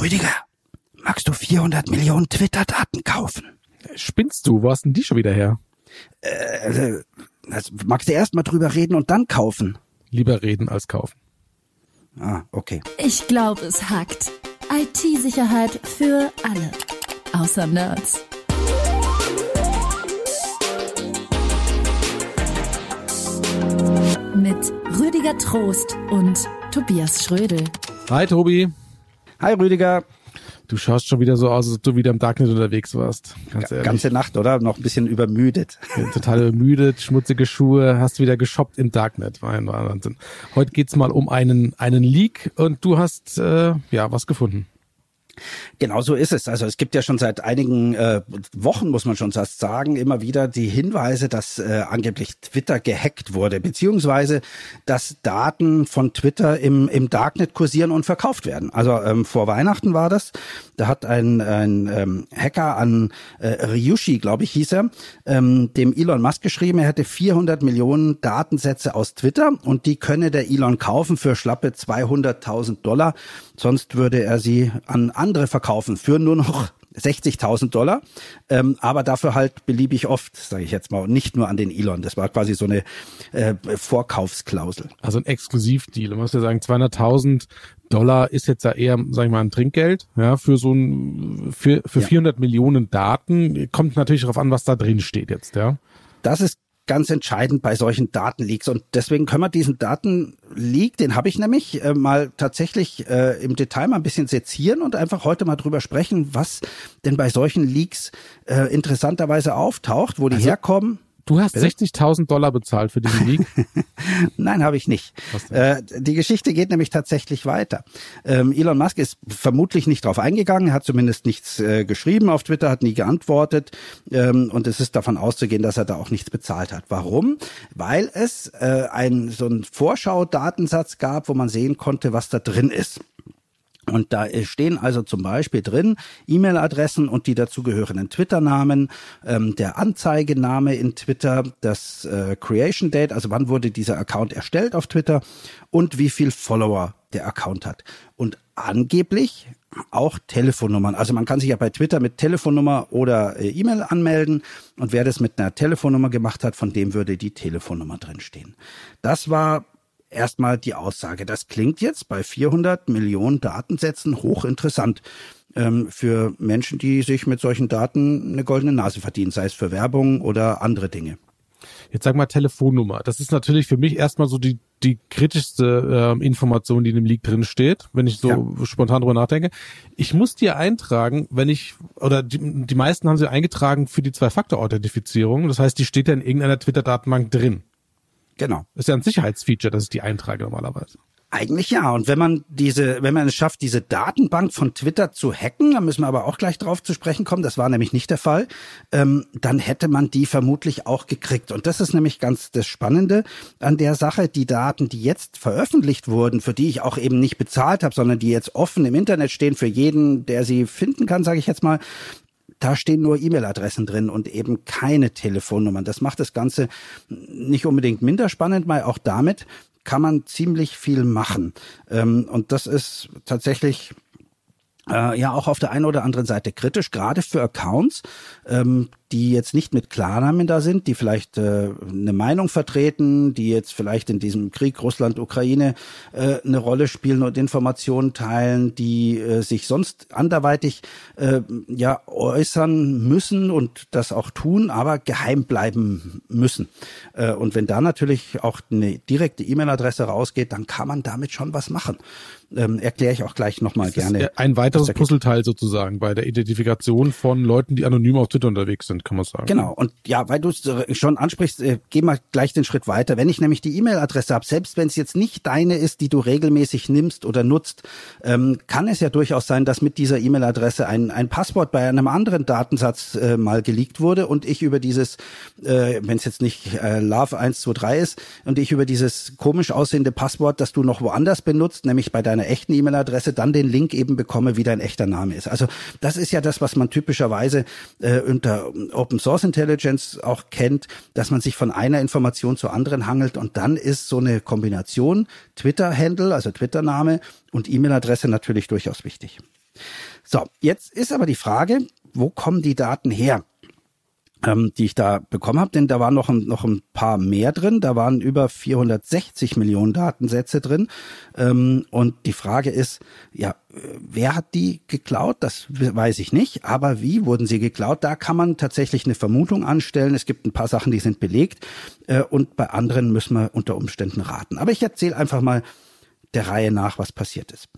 Rüdiger, magst du 400 Millionen Twitter-Daten kaufen? Spinnst du? Wo hast denn die schon wieder her? Äh, also magst du erst mal drüber reden und dann kaufen? Lieber reden als kaufen. Ah, okay. Ich glaube, es hackt. IT-Sicherheit für alle. Außer Nerds. Mit Rüdiger Trost und Tobias Schrödel. Hi Tobi. Hi Rüdiger. Du schaust schon wieder so aus, als ob du wieder im Darknet unterwegs warst. Ganz ehrlich. Ganze Nacht, oder? Noch ein bisschen übermüdet. Total müde, schmutzige Schuhe, hast wieder geshoppt im Darknet. Wahnsinn. Heute geht's mal um einen, einen Leak und du hast äh, ja was gefunden. Genau so ist es. Also es gibt ja schon seit einigen äh, Wochen, muss man schon fast sagen, immer wieder die Hinweise, dass äh, angeblich Twitter gehackt wurde, beziehungsweise dass Daten von Twitter im, im Darknet kursieren und verkauft werden. Also ähm, vor Weihnachten war das. Da hat ein, ein ähm, Hacker an äh, Ryushi, glaube ich, hieß er, ähm, dem Elon Musk geschrieben, er hätte 400 Millionen Datensätze aus Twitter und die könne der Elon kaufen für schlappe 200.000 Dollar. Sonst würde er sie an andere verkaufen für nur noch 60.000 Dollar, ähm, aber dafür halt beliebig oft, sage ich jetzt mal, und nicht nur an den Elon. Das war quasi so eine äh, Vorkaufsklausel. Also ein Exklusivdeal. Man muss ja sagen, 200.000 Dollar ist jetzt ja eher, sag ich mal, ein Trinkgeld, ja, für so ein, für, für ja. 400 Millionen Daten. Kommt natürlich darauf an, was da drin steht jetzt, ja. Das ist ganz entscheidend bei solchen Datenleaks. Und deswegen können wir diesen Datenleak, den habe ich nämlich äh, mal tatsächlich äh, im Detail mal ein bisschen sezieren und einfach heute mal drüber sprechen, was denn bei solchen Leaks äh, interessanterweise auftaucht, wo die also, herkommen. Du hast 60.000 Dollar bezahlt für diesen Leak? Nein, habe ich nicht. Äh, die Geschichte geht nämlich tatsächlich weiter. Ähm, Elon Musk ist vermutlich nicht drauf eingegangen, hat zumindest nichts äh, geschrieben auf Twitter, hat nie geantwortet ähm, und es ist davon auszugehen, dass er da auch nichts bezahlt hat. Warum? Weil es äh, ein so ein Vorschau-Datensatz gab, wo man sehen konnte, was da drin ist. Und da stehen also zum Beispiel drin E-Mail-Adressen und die dazugehörenden Twitter-Namen, ähm, der Anzeigename in Twitter, das äh, Creation Date, also wann wurde dieser Account erstellt auf Twitter und wie viel Follower der Account hat. Und angeblich auch Telefonnummern. Also man kann sich ja bei Twitter mit Telefonnummer oder äh, E-Mail anmelden und wer das mit einer Telefonnummer gemacht hat, von dem würde die Telefonnummer drinstehen. Das war erstmal die Aussage. Das klingt jetzt bei 400 Millionen Datensätzen hochinteressant ähm, für Menschen, die sich mit solchen Daten eine goldene Nase verdienen, sei es für Werbung oder andere Dinge. Jetzt sag mal Telefonnummer. Das ist natürlich für mich erstmal so die, die kritischste äh, Information, die in dem Leak drin steht, wenn ich so ja. spontan drüber nachdenke. Ich muss dir eintragen, wenn ich, oder die, die meisten haben sie eingetragen für die Zwei-Faktor-Authentifizierung. Das heißt, die steht ja in irgendeiner Twitter-Datenbank drin. Genau. ist ja ein Sicherheitsfeature, dass ich die eintrage normalerweise. Eigentlich ja. Und wenn man diese, wenn man es schafft, diese Datenbank von Twitter zu hacken, dann müssen wir aber auch gleich drauf zu sprechen kommen, das war nämlich nicht der Fall, ähm, dann hätte man die vermutlich auch gekriegt. Und das ist nämlich ganz das Spannende an der Sache. Die Daten, die jetzt veröffentlicht wurden, für die ich auch eben nicht bezahlt habe, sondern die jetzt offen im Internet stehen für jeden, der sie finden kann, sage ich jetzt mal, da stehen nur E-Mail-Adressen drin und eben keine Telefonnummern. Das macht das Ganze nicht unbedingt minder spannend, weil auch damit kann man ziemlich viel machen. Ähm, und das ist tatsächlich äh, ja auch auf der einen oder anderen Seite kritisch, gerade für Accounts, ähm, die jetzt nicht mit Klarnamen da sind, die vielleicht äh, eine Meinung vertreten, die jetzt vielleicht in diesem Krieg Russland-Ukraine äh, eine Rolle spielen und Informationen teilen, die äh, sich sonst anderweitig äh, ja äußern müssen und das auch tun, aber geheim bleiben müssen. Äh, und wenn da natürlich auch eine direkte E-Mail-Adresse rausgeht, dann kann man damit schon was machen. Ähm, erkläre ich auch gleich nochmal gerne. Ein weiteres Puzzleteil sozusagen bei der Identifikation von Leuten, die anonym auf Twitter unterwegs sind sind, kann man sagen. Genau. Und ja, weil du es äh, schon ansprichst, äh, geh mal gleich den Schritt weiter. Wenn ich nämlich die E-Mail-Adresse habe, selbst wenn es jetzt nicht deine ist, die du regelmäßig nimmst oder nutzt, ähm, kann es ja durchaus sein, dass mit dieser E-Mail-Adresse ein, ein Passwort bei einem anderen Datensatz äh, mal geleakt wurde und ich über dieses, äh, wenn es jetzt nicht äh, Love123 ist, und ich über dieses komisch aussehende Passwort, das du noch woanders benutzt, nämlich bei deiner echten E-Mail-Adresse, dann den Link eben bekomme, wie dein echter Name ist. Also das ist ja das, was man typischerweise äh, unter Open Source Intelligence auch kennt, dass man sich von einer Information zur anderen hangelt und dann ist so eine Kombination Twitter-Handle, also Twitter-Name und E-Mail-Adresse natürlich durchaus wichtig. So, jetzt ist aber die Frage, wo kommen die Daten her? Ähm, die ich da bekommen habe, denn da waren noch ein, noch ein paar mehr drin. Da waren über 460 Millionen Datensätze drin. Ähm, und die Frage ist, ja, wer hat die geklaut? Das weiß ich nicht. Aber wie wurden sie geklaut? Da kann man tatsächlich eine Vermutung anstellen. Es gibt ein paar Sachen, die sind belegt. Äh, und bei anderen müssen wir unter Umständen raten. Aber ich erzähle einfach mal der Reihe nach, was passiert ist.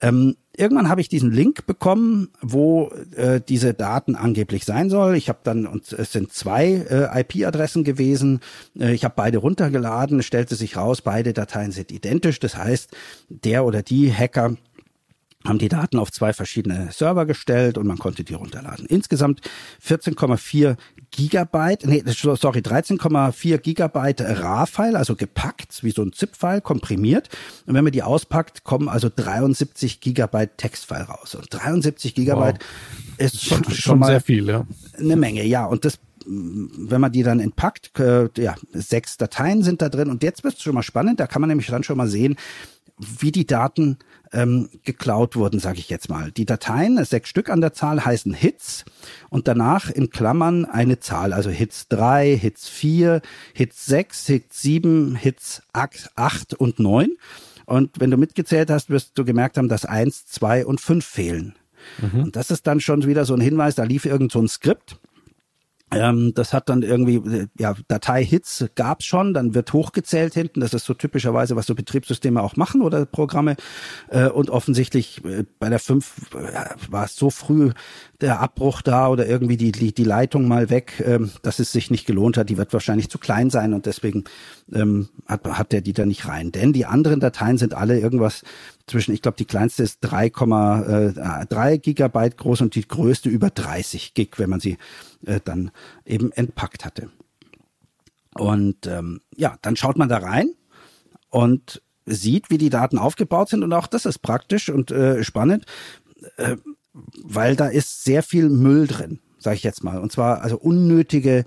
Ähm, irgendwann habe ich diesen Link bekommen, wo äh, diese Daten angeblich sein soll. Ich habe dann, und es sind zwei äh, IP-Adressen gewesen. Äh, ich habe beide runtergeladen. Stellte sich raus, beide Dateien sind identisch. Das heißt, der oder die Hacker haben die Daten auf zwei verschiedene Server gestellt und man konnte die runterladen. Insgesamt 14,4 Gigabyte, nee, sorry, 13,4 Gigabyte RAR-File, also gepackt, wie so ein ZIP-File, komprimiert. Und wenn man die auspackt, kommen also 73 Gigabyte Textfile raus. Und 73 Gigabyte wow. ist schon, schon, schon mal sehr viel, ja. Eine Menge, ja. Und das wenn man die dann entpackt, äh, ja, sechs Dateien sind da drin und jetzt wird es schon mal spannend, da kann man nämlich dann schon mal sehen, wie die Daten ähm, geklaut wurden, sage ich jetzt mal. Die Dateien, sechs Stück an der Zahl, heißen Hits und danach in Klammern eine Zahl, also Hits 3, Hits 4, Hits 6, Hits 7, Hits 8 und 9. Und wenn du mitgezählt hast, wirst du gemerkt haben, dass 1, 2 und 5 fehlen. Mhm. Und das ist dann schon wieder so ein Hinweis, da lief irgend so ein Skript ähm, das hat dann irgendwie, äh, ja, Datei-Hits gab's schon, dann wird hochgezählt hinten. Das ist so typischerweise, was so Betriebssysteme auch machen oder Programme. Äh, und offensichtlich äh, bei der 5 äh, war es so früh der Abbruch da oder irgendwie die, die, die Leitung mal weg, ähm, dass es sich nicht gelohnt hat. Die wird wahrscheinlich zu klein sein und deswegen ähm, hat, hat der die da nicht rein. Denn die anderen Dateien sind alle irgendwas zwischen, ich glaube, die kleinste ist 3,3 äh, Gigabyte groß und die größte über 30 Gig, wenn man sie äh, dann eben entpackt hatte. Und ähm, ja, dann schaut man da rein und sieht, wie die Daten aufgebaut sind und auch das ist praktisch und äh, spannend, äh, weil da ist sehr viel Müll drin, sage ich jetzt mal. Und zwar also unnötige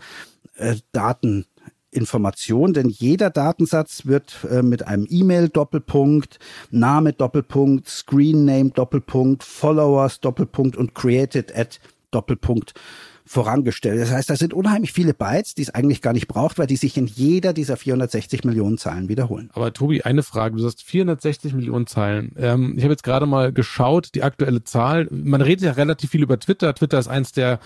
äh, Daten Information, denn jeder Datensatz wird äh, mit einem E-Mail-Doppelpunkt, Name Doppelpunkt, Screen Name Doppelpunkt, Followers Doppelpunkt und Created at Doppelpunkt vorangestellt. Das heißt, da sind unheimlich viele Bytes, die es eigentlich gar nicht braucht, weil die sich in jeder dieser 460 Millionen Zeilen wiederholen. Aber Tobi, eine Frage. Du sagst 460 Millionen Zeilen. Ähm, ich habe jetzt gerade mal geschaut, die aktuelle Zahl. Man redet ja relativ viel über Twitter. Twitter ist eins der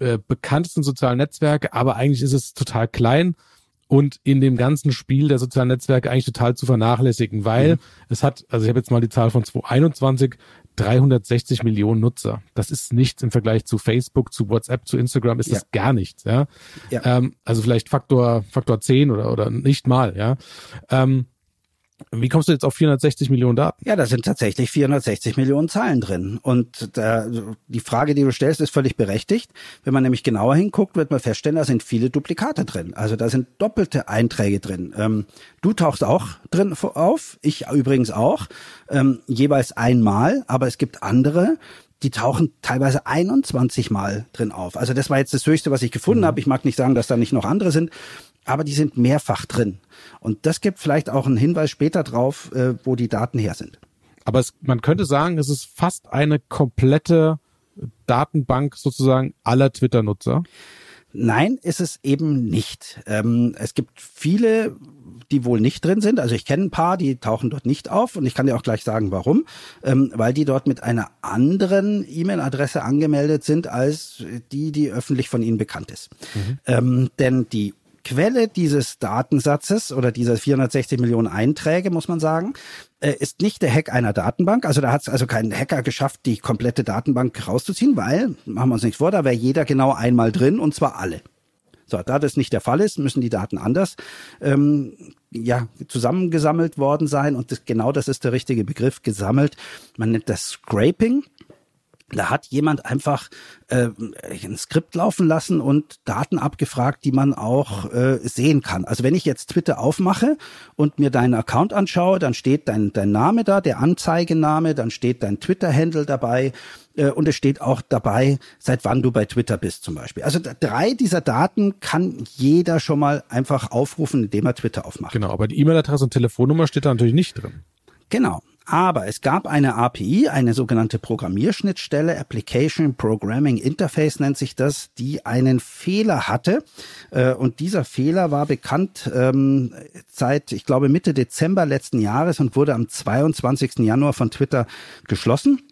äh, bekanntesten sozialen Netzwerke, aber eigentlich ist es total klein und in dem ganzen Spiel der sozialen Netzwerke eigentlich total zu vernachlässigen, weil mhm. es hat, also ich habe jetzt mal die Zahl von 2021, 360 Millionen Nutzer. Das ist nichts im Vergleich zu Facebook, zu WhatsApp, zu Instagram, ist ja. das gar nichts, ja. ja. Ähm, also vielleicht Faktor, Faktor 10 oder, oder nicht mal, ja. Ähm, wie kommst du jetzt auf 460 Millionen Daten? Ja, da sind tatsächlich 460 Millionen Zahlen drin. Und da, die Frage, die du stellst, ist völlig berechtigt. Wenn man nämlich genauer hinguckt, wird man feststellen, da sind viele Duplikate drin. Also da sind doppelte Einträge drin. Ähm, du tauchst auch drin auf, ich übrigens auch, ähm, jeweils einmal, aber es gibt andere, die tauchen teilweise 21 Mal drin auf. Also das war jetzt das Höchste, was ich gefunden mhm. habe. Ich mag nicht sagen, dass da nicht noch andere sind, aber die sind mehrfach drin. Und das gibt vielleicht auch einen Hinweis später drauf, äh, wo die Daten her sind. Aber es, man könnte sagen, es ist fast eine komplette Datenbank sozusagen aller Twitter-Nutzer. Nein, ist es eben nicht. Ähm, es gibt viele, die wohl nicht drin sind. Also ich kenne ein paar, die tauchen dort nicht auf und ich kann dir auch gleich sagen, warum. Ähm, weil die dort mit einer anderen E-Mail-Adresse angemeldet sind als die, die öffentlich von ihnen bekannt ist. Mhm. Ähm, denn die Quelle dieses Datensatzes oder dieser 460 Millionen Einträge, muss man sagen, äh, ist nicht der Hack einer Datenbank. Also da hat es also kein Hacker geschafft, die komplette Datenbank rauszuziehen, weil, machen wir uns nichts vor, da wäre jeder genau einmal drin und zwar alle. So, da das nicht der Fall ist, müssen die Daten anders ähm, ja, zusammengesammelt worden sein. Und das, genau das ist der richtige Begriff, gesammelt. Man nennt das Scraping. Da hat jemand einfach äh, ein Skript laufen lassen und Daten abgefragt, die man auch äh, sehen kann. Also wenn ich jetzt Twitter aufmache und mir deinen Account anschaue, dann steht dein, dein Name da, der Anzeigename, dann steht dein Twitter-Handle dabei äh, und es steht auch dabei, seit wann du bei Twitter bist zum Beispiel. Also drei dieser Daten kann jeder schon mal einfach aufrufen, indem er Twitter aufmacht. Genau, aber die E-Mail-Adresse und Telefonnummer steht da natürlich nicht drin. Genau. Aber es gab eine API, eine sogenannte Programmierschnittstelle, Application Programming Interface nennt sich das, die einen Fehler hatte. Äh, und dieser Fehler war bekannt ähm, seit, ich glaube, Mitte Dezember letzten Jahres und wurde am 22. Januar von Twitter geschlossen.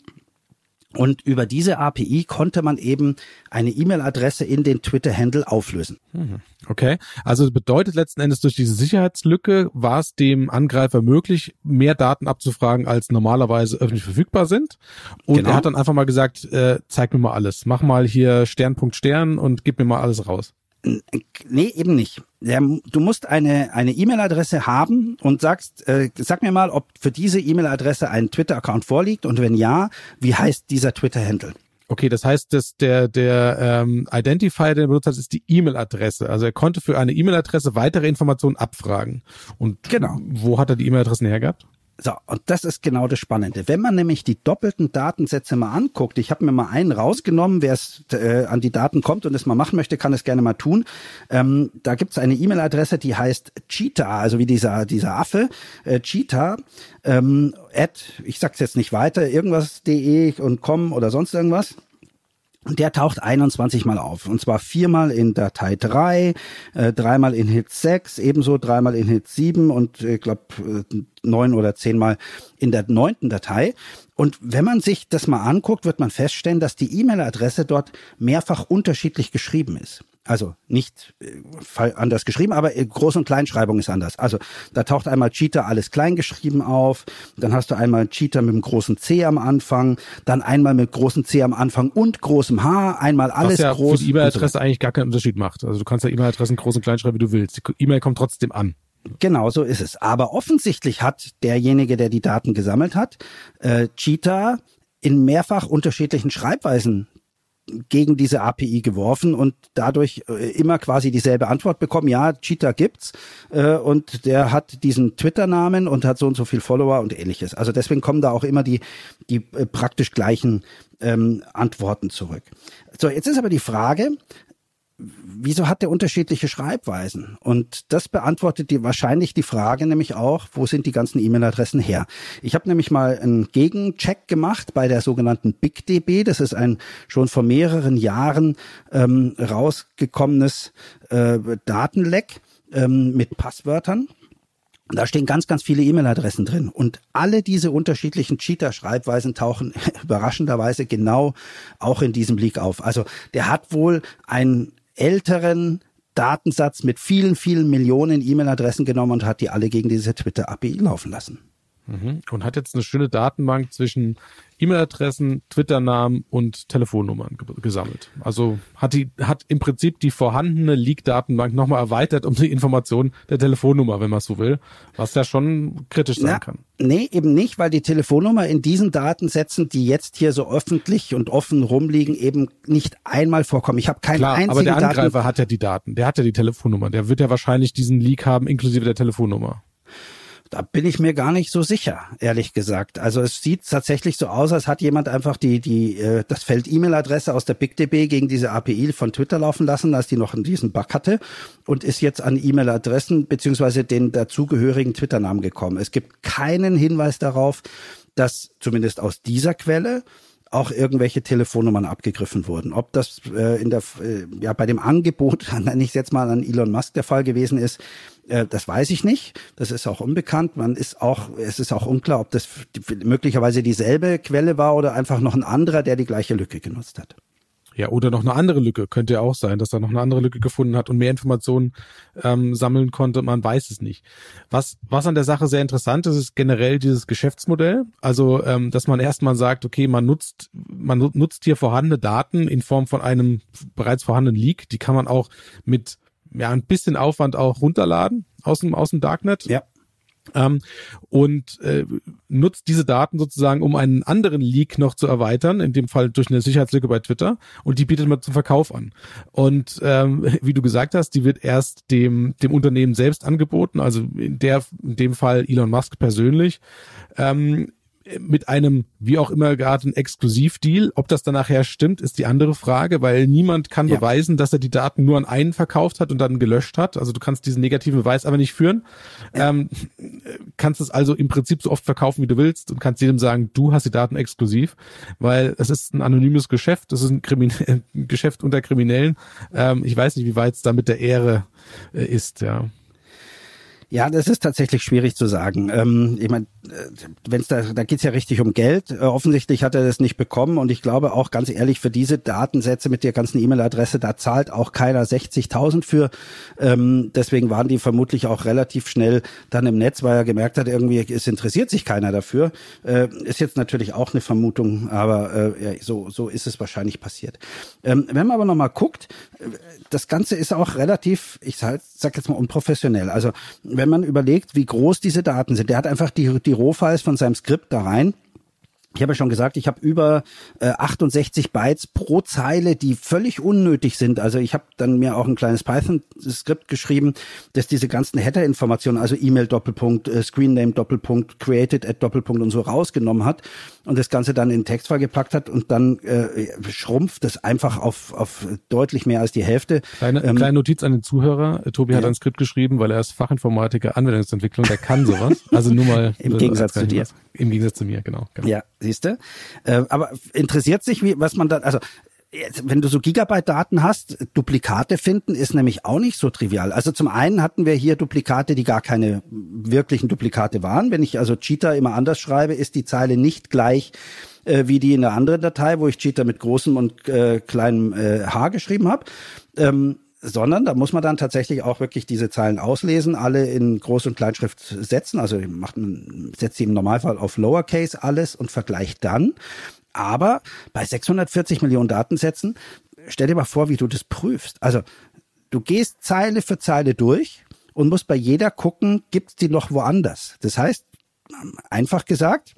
Und über diese API konnte man eben eine E-Mail-Adresse in den Twitter-Handle auflösen. Mhm. Okay, also bedeutet letzten Endes durch diese Sicherheitslücke war es dem Angreifer möglich, mehr Daten abzufragen, als normalerweise öffentlich verfügbar sind. Und genau. er hat dann einfach mal gesagt, äh, zeig mir mal alles, mach mal hier Sternpunkt Stern und gib mir mal alles raus. Nee, eben nicht. Du musst eine eine E-Mail-Adresse haben und sagst, äh, sag mir mal, ob für diese E-Mail-Adresse ein Twitter-Account vorliegt und wenn ja, wie heißt dieser Twitter-Handle? Okay, das heißt, dass der der ähm, Identifier, den er benutzt hat, ist die E-Mail-Adresse. Also er konnte für eine E-Mail-Adresse weitere Informationen abfragen. Und genau. wo hat er die E-Mail-Adressen hergehabt? So, und das ist genau das Spannende. Wenn man nämlich die doppelten Datensätze mal anguckt, ich habe mir mal einen rausgenommen, wer es äh, an die Daten kommt und es mal machen möchte, kann es gerne mal tun. Ähm, da gibt es eine E-Mail-Adresse, die heißt Cheetah, also wie dieser, dieser Affe, äh, Cheetah, ähm, at, ich sag's jetzt nicht weiter, irgendwas.de und com oder sonst irgendwas. Und der taucht 21 Mal auf. Und zwar viermal in Datei 3, äh, dreimal in Hit 6, ebenso dreimal in Hit 7 und ich äh, glaube äh, neun oder zehnmal in der neunten Datei. Und wenn man sich das mal anguckt, wird man feststellen, dass die E-Mail-Adresse dort mehrfach unterschiedlich geschrieben ist. Also nicht äh, anders geschrieben, aber Groß- und Kleinschreibung ist anders. Also da taucht einmal Cheater alles klein geschrieben auf, dann hast du einmal Cheater mit dem großen C am Anfang, dann einmal mit großem C am Anfang und großem H, einmal alles Was ja groß. für die E-Mail-Adresse eigentlich gar keinen Unterschied macht. Also du kannst ja E-Mail-Adressen groß und klein schreiben, wie du willst. Die E-Mail kommt trotzdem an. Genau so ist es. Aber offensichtlich hat derjenige, der die Daten gesammelt hat, äh, Cheetah in mehrfach unterschiedlichen Schreibweisen gegen diese API geworfen und dadurch äh, immer quasi dieselbe Antwort bekommen. Ja, Cheetah gibt's äh, und der hat diesen Twitter-Namen und hat so und so viel Follower und ähnliches. Also deswegen kommen da auch immer die die äh, praktisch gleichen ähm, Antworten zurück. So, jetzt ist aber die Frage, wieso hat der unterschiedliche Schreibweisen? Und das beantwortet die wahrscheinlich die Frage nämlich auch, wo sind die ganzen E-Mail-Adressen her? Ich habe nämlich mal einen Gegencheck gemacht bei der sogenannten BigDB. Das ist ein schon vor mehreren Jahren ähm, rausgekommenes äh, Datenleck ähm, mit Passwörtern. Da stehen ganz, ganz viele E-Mail-Adressen drin. Und alle diese unterschiedlichen Cheater-Schreibweisen tauchen überraschenderweise genau auch in diesem Leak auf. Also der hat wohl ein älteren Datensatz mit vielen, vielen Millionen E-Mail-Adressen genommen und hat die alle gegen diese Twitter-API laufen lassen. Mhm. Und hat jetzt eine schöne Datenbank zwischen E-Mail-Adressen, Twitter-Namen und Telefonnummern gesammelt. Also hat die, hat im Prinzip die vorhandene Leak-Datenbank nochmal erweitert um die Information der Telefonnummer, wenn man so will, was ja schon kritisch sein Na, kann. Nee, eben nicht, weil die Telefonnummer in diesen Datensätzen, die jetzt hier so öffentlich und offen rumliegen, eben nicht einmal vorkommen. Ich habe keine Klar, einzige aber der Angreifer Daten hat ja die Daten, der hat ja die Telefonnummer, der wird ja wahrscheinlich diesen Leak haben, inklusive der Telefonnummer. Da bin ich mir gar nicht so sicher, ehrlich gesagt. Also es sieht tatsächlich so aus, als hat jemand einfach die, die, äh, das Feld E-Mail-Adresse aus der BigDB gegen diese API von Twitter laufen lassen, als die noch diesen Bug hatte und ist jetzt an E-Mail-Adressen beziehungsweise den dazugehörigen Twitter-Namen gekommen. Es gibt keinen Hinweis darauf, dass zumindest aus dieser Quelle auch irgendwelche Telefonnummern abgegriffen wurden. Ob das äh, in der äh, ja bei dem Angebot, nenne ich jetzt mal an Elon Musk der Fall gewesen ist, äh, das weiß ich nicht. Das ist auch unbekannt. Man ist auch, es ist auch unklar, ob das möglicherweise dieselbe Quelle war oder einfach noch ein anderer, der die gleiche Lücke genutzt hat. Ja, oder noch eine andere Lücke. Könnte ja auch sein, dass er noch eine andere Lücke gefunden hat und mehr Informationen ähm, sammeln konnte. Man weiß es nicht. Was, was an der Sache sehr interessant ist, ist generell dieses Geschäftsmodell. Also, ähm, dass man erstmal sagt, okay, man nutzt, man nutzt hier vorhandene Daten in Form von einem bereits vorhandenen Leak. Die kann man auch mit ja, ein bisschen Aufwand auch runterladen aus dem, aus dem Darknet. Ja. Ähm, und äh, nutzt diese Daten sozusagen, um einen anderen Leak noch zu erweitern, in dem Fall durch eine Sicherheitslücke bei Twitter, und die bietet man zum Verkauf an. Und ähm, wie du gesagt hast, die wird erst dem, dem Unternehmen selbst angeboten, also in, der, in dem Fall Elon Musk persönlich. Ähm, mit einem wie auch immer gearteten Exklusivdeal. Ob das dann nachher stimmt, ist die andere Frage, weil niemand kann ja. beweisen, dass er die Daten nur an einen verkauft hat und dann gelöscht hat. Also du kannst diesen negativen Beweis aber nicht führen. Ja. Ähm, kannst es also im Prinzip so oft verkaufen, wie du willst und kannst jedem sagen, du hast die Daten exklusiv, weil es ist ein anonymes Geschäft, es ist ein, Krimin ein Geschäft unter Kriminellen. Ähm, ich weiß nicht, wie weit es da mit der Ehre äh, ist, ja. Ja, das ist tatsächlich schwierig zu sagen. Ähm, ich meine, äh, wenn's da, da geht's ja richtig um Geld. Äh, offensichtlich hat er das nicht bekommen und ich glaube auch ganz ehrlich, für diese Datensätze mit der ganzen E-Mail-Adresse, da zahlt auch keiner 60.000 für. Ähm, deswegen waren die vermutlich auch relativ schnell dann im Netz, weil er gemerkt hat, irgendwie es interessiert sich keiner dafür. Äh, ist jetzt natürlich auch eine Vermutung, aber äh, ja, so, so ist es wahrscheinlich passiert. Ähm, wenn man aber nochmal guckt, das Ganze ist auch relativ, ich sag, jetzt mal unprofessionell. Also wenn man überlegt, wie groß diese Daten sind, der hat einfach die, die Rohfiles von seinem Skript da rein ich habe ja schon gesagt, ich habe über äh, 68 Bytes pro Zeile, die völlig unnötig sind. Also ich habe dann mir auch ein kleines Python-Skript geschrieben, das diese ganzen Header-Informationen, also E-Mail Doppelpunkt, äh, Screenname Doppelpunkt, created at Doppelpunkt und so rausgenommen hat und das Ganze dann in Textfile gepackt hat und dann äh, schrumpft das einfach auf, auf deutlich mehr als die Hälfte. Kleine, ähm, kleine Notiz an den Zuhörer. Tobi ja. hat ein Skript geschrieben, weil er ist Fachinformatiker Anwendungsentwicklung, der kann sowas. Also nur mal. Im Gegensatz zu dir. Im Gegensatz zu mir, genau. genau. Ja, siehst du. Äh, aber interessiert sich, wie, was man da, also wenn du so Gigabyte-Daten hast, Duplikate finden ist nämlich auch nicht so trivial. Also zum einen hatten wir hier Duplikate, die gar keine wirklichen Duplikate waren. Wenn ich also Cheetah immer anders schreibe, ist die Zeile nicht gleich äh, wie die in der anderen Datei, wo ich Cheetah mit großem und äh, kleinem äh, H geschrieben habe. Ähm, sondern da muss man dann tatsächlich auch wirklich diese Zeilen auslesen, alle in Groß- und Kleinschrift setzen. Also macht man, setzt sie im Normalfall auf Lowercase alles und vergleicht dann. Aber bei 640 Millionen Datensätzen, stell dir mal vor, wie du das prüfst. Also du gehst Zeile für Zeile durch und musst bei jeder gucken, gibt's die noch woanders. Das heißt, einfach gesagt,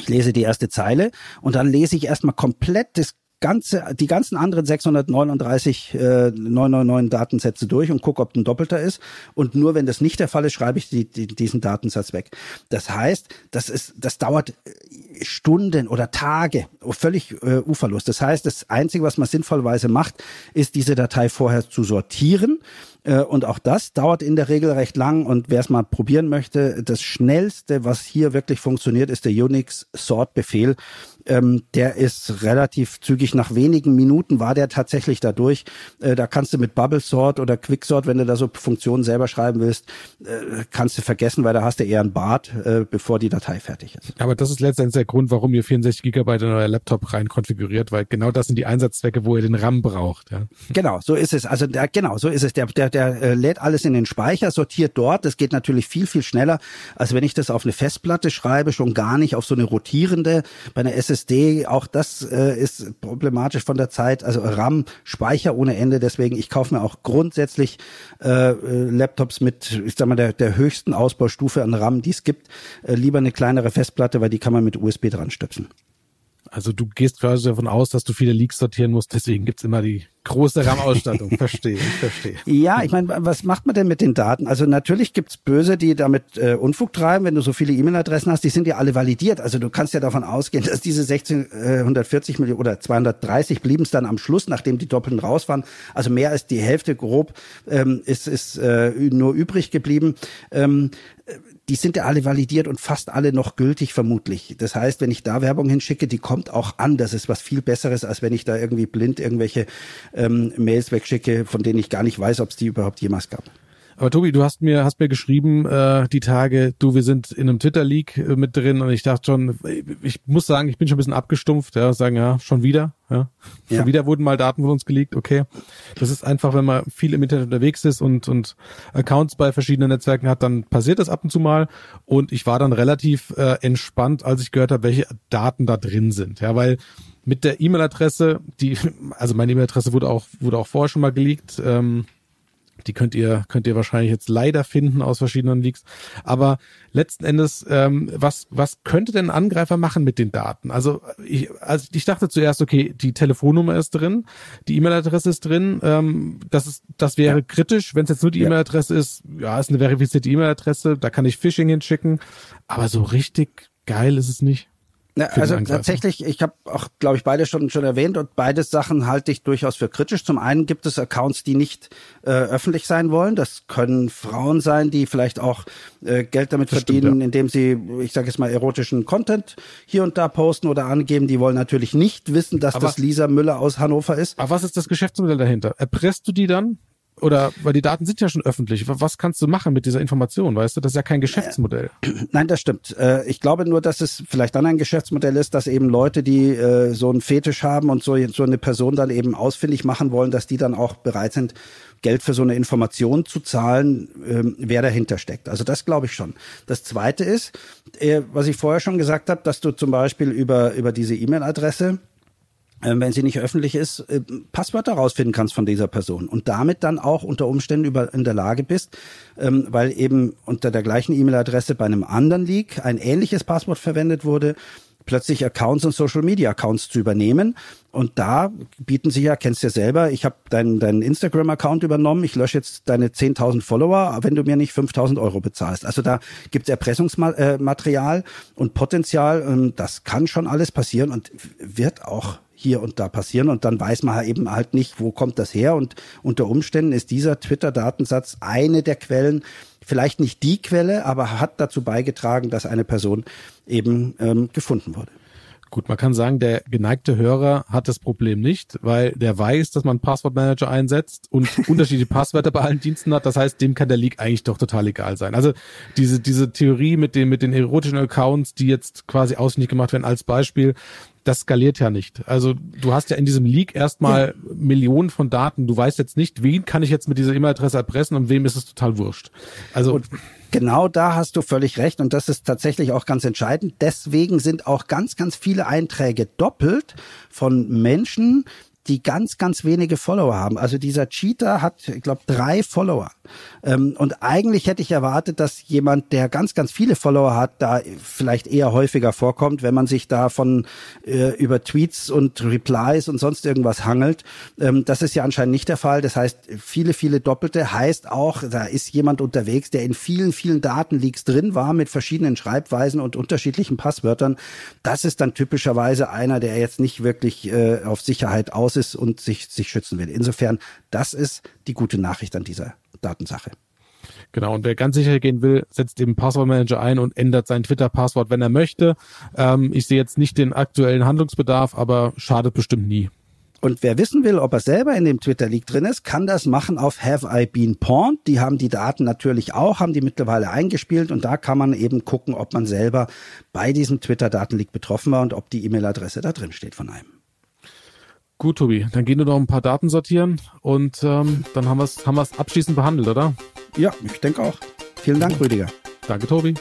ich lese die erste Zeile und dann lese ich erstmal komplett das ganze, die ganzen anderen 639 äh, 999 Datensätze durch und gucke, ob ein doppelter ist. Und nur wenn das nicht der Fall ist, schreibe ich die, die, diesen Datensatz weg. Das heißt, das ist, das dauert äh, Stunden oder Tage, völlig äh, uferlos. Das heißt, das Einzige, was man sinnvollerweise macht, ist diese Datei vorher zu sortieren und auch das dauert in der Regel recht lang. Und wer es mal probieren möchte, das schnellste, was hier wirklich funktioniert, ist der Unix Sort Befehl. Ähm, der ist relativ zügig. Nach wenigen Minuten war der tatsächlich da durch. Äh, da kannst du mit Bubble Sort oder Quick Sort, wenn du da so Funktionen selber schreiben willst, äh, kannst du vergessen, weil da hast du eher ein Bart, äh, bevor die Datei fertig ist. Aber das ist letztendlich der Grund, warum ihr 64 Gigabyte in euer Laptop rein konfiguriert, weil genau das sind die Einsatzzwecke, wo ihr den RAM braucht. Ja. Genau, so ist es. Also der, genau, so ist es. Der, der, der äh, lädt alles in den Speicher, sortiert dort. Das geht natürlich viel, viel schneller, als wenn ich das auf eine Festplatte schreibe, schon gar nicht auf so eine rotierende. Bei einer SSD, auch das äh, ist problematisch von der Zeit. Also RAM, Speicher ohne Ende. Deswegen, ich kaufe mir auch grundsätzlich äh, äh, Laptops mit, ich sag mal, der, der höchsten Ausbaustufe an RAM, die es gibt. Äh, lieber eine kleinere Festplatte, weil die kann man mit USB dran stöpseln. Also du gehst quasi davon aus, dass du viele Leaks sortieren musst, deswegen gibt's immer die große RAM-Ausstattung. verstehe, verstehe. Ja, ich meine, was macht man denn mit den Daten? Also natürlich gibt's Böse, die damit äh, Unfug treiben, wenn du so viele E-Mail-Adressen hast, die sind ja alle validiert. Also du kannst ja davon ausgehen, dass diese 1640 Millionen oder 230 blieben es dann am Schluss, nachdem die Doppelten raus waren. Also mehr als die Hälfte grob ähm, ist, ist äh, nur übrig geblieben. Ähm, die sind ja alle validiert und fast alle noch gültig vermutlich. Das heißt, wenn ich da Werbung hinschicke, die kommt auch an. Das ist was viel Besseres, als wenn ich da irgendwie blind irgendwelche ähm, Mails wegschicke, von denen ich gar nicht weiß, ob es die überhaupt jemals gab. Aber Tobi, du hast mir hast mir geschrieben äh, die Tage, du, wir sind in einem Twitter Leak äh, mit drin und ich dachte schon, ich muss sagen, ich bin schon ein bisschen abgestumpft, ja, sagen ja, schon wieder, ja. ja. Schon wieder wurden mal Daten von uns geleakt, okay. Das ist einfach, wenn man viel im Internet unterwegs ist und und Accounts bei verschiedenen Netzwerken hat, dann passiert das ab und zu mal und ich war dann relativ äh, entspannt, als ich gehört habe, welche Daten da drin sind, ja, weil mit der E-Mail-Adresse, die, also meine E-Mail-Adresse wurde auch, wurde auch vorher schon mal geleakt, ähm, die könnt ihr, könnt ihr wahrscheinlich jetzt leider finden aus verschiedenen Leaks. Aber letzten Endes, ähm, was, was könnte denn ein Angreifer machen mit den Daten? Also ich, also ich dachte zuerst, okay, die Telefonnummer ist drin, die E-Mail-Adresse ist drin. Ähm, das ist, das wäre ja. kritisch, wenn es jetzt nur die ja. E-Mail-Adresse ist. Ja, ist eine verifizierte E-Mail-Adresse, da kann ich Phishing hinschicken. Aber so richtig geil ist es nicht. Ja, also tatsächlich, ich habe auch, glaube ich, beide schon schon erwähnt und beide Sachen halte ich durchaus für kritisch. Zum einen gibt es Accounts, die nicht äh, öffentlich sein wollen. Das können Frauen sein, die vielleicht auch äh, Geld damit das verdienen, stimmt, ja. indem sie, ich sage jetzt mal, erotischen Content hier und da posten oder angeben. Die wollen natürlich nicht wissen, dass aber, das Lisa Müller aus Hannover ist. Aber was ist das Geschäftsmodell dahinter? Erpresst du die dann? Oder weil die Daten sind ja schon öffentlich. Was kannst du machen mit dieser Information? Weißt du, das ist ja kein Geschäftsmodell. Nein, das stimmt. Äh, ich glaube nur, dass es vielleicht dann ein Geschäftsmodell ist, dass eben Leute, die äh, so einen Fetisch haben und so, eine Person dann eben ausfindig machen wollen, dass die dann auch bereit sind, Geld für so eine Information zu zahlen, ähm, wer dahinter steckt. Also das glaube ich schon. Das Zweite ist, äh, was ich vorher schon gesagt habe, dass du zum Beispiel über, über diese E-Mail-Adresse wenn sie nicht öffentlich ist, äh, Passwörter rausfinden kannst von dieser Person und damit dann auch unter Umständen über, in der Lage bist, ähm, weil eben unter der gleichen E-Mail-Adresse bei einem anderen Leak ein ähnliches Passwort verwendet wurde, plötzlich Accounts und Social Media Accounts zu übernehmen. Und da bieten sie ja, kennst du ja selber, ich habe deinen dein Instagram-Account übernommen, ich lösche jetzt deine 10.000 Follower, wenn du mir nicht 5.000 Euro bezahlst. Also da gibt's Erpressungsmaterial und Potenzial. Das kann schon alles passieren und wird auch hier und da passieren und dann weiß man eben halt nicht, wo kommt das her und unter Umständen ist dieser Twitter-Datensatz eine der Quellen, vielleicht nicht die Quelle, aber hat dazu beigetragen, dass eine Person eben ähm, gefunden wurde. Gut, man kann sagen, der geneigte Hörer hat das Problem nicht, weil der weiß, dass man Passwortmanager einsetzt und unterschiedliche Passwörter bei allen Diensten hat. Das heißt, dem kann der Leak eigentlich doch total egal sein. Also diese, diese Theorie mit den, mit den erotischen Accounts, die jetzt quasi ausfindig gemacht werden als Beispiel, das skaliert ja nicht. Also du hast ja in diesem Leak erstmal ja. Millionen von Daten. Du weißt jetzt nicht, wen kann ich jetzt mit dieser E-Mail-Adresse erpressen und wem ist es total wurscht. Also und genau da hast du völlig recht und das ist tatsächlich auch ganz entscheidend. Deswegen sind auch ganz, ganz viele Einträge doppelt von Menschen, die ganz, ganz wenige Follower haben. Also dieser Cheater hat, ich glaube, drei Follower. Ähm, und eigentlich hätte ich erwartet, dass jemand, der ganz, ganz viele Follower hat, da vielleicht eher häufiger vorkommt, wenn man sich da von äh, über Tweets und Replies und sonst irgendwas hangelt. Ähm, das ist ja anscheinend nicht der Fall. Das heißt, viele, viele Doppelte heißt auch, da ist jemand unterwegs, der in vielen, vielen Datenleaks drin war mit verschiedenen Schreibweisen und unterschiedlichen Passwörtern. Das ist dann typischerweise einer, der jetzt nicht wirklich äh, auf Sicherheit aus ist und sich, sich schützen will. Insofern, das ist die gute Nachricht an dieser Datensache. Genau, und wer ganz sicher gehen will, setzt eben Passwortmanager ein und ändert sein Twitter-Passwort, wenn er möchte. Ähm, ich sehe jetzt nicht den aktuellen Handlungsbedarf, aber schadet bestimmt nie. Und wer wissen will, ob er selber in dem Twitter-Leak drin ist, kann das machen auf Have I Been Pawned. Die haben die Daten natürlich auch, haben die mittlerweile eingespielt und da kann man eben gucken, ob man selber bei diesem Twitter-Datenleak betroffen war und ob die E-Mail-Adresse da drin steht von einem. Gut, Tobi, dann gehen wir noch ein paar Daten sortieren und ähm, dann haben wir es haben wir's abschließend behandelt, oder? Ja, ich denke auch. Vielen Dank, Rüdiger. Danke, Tobi.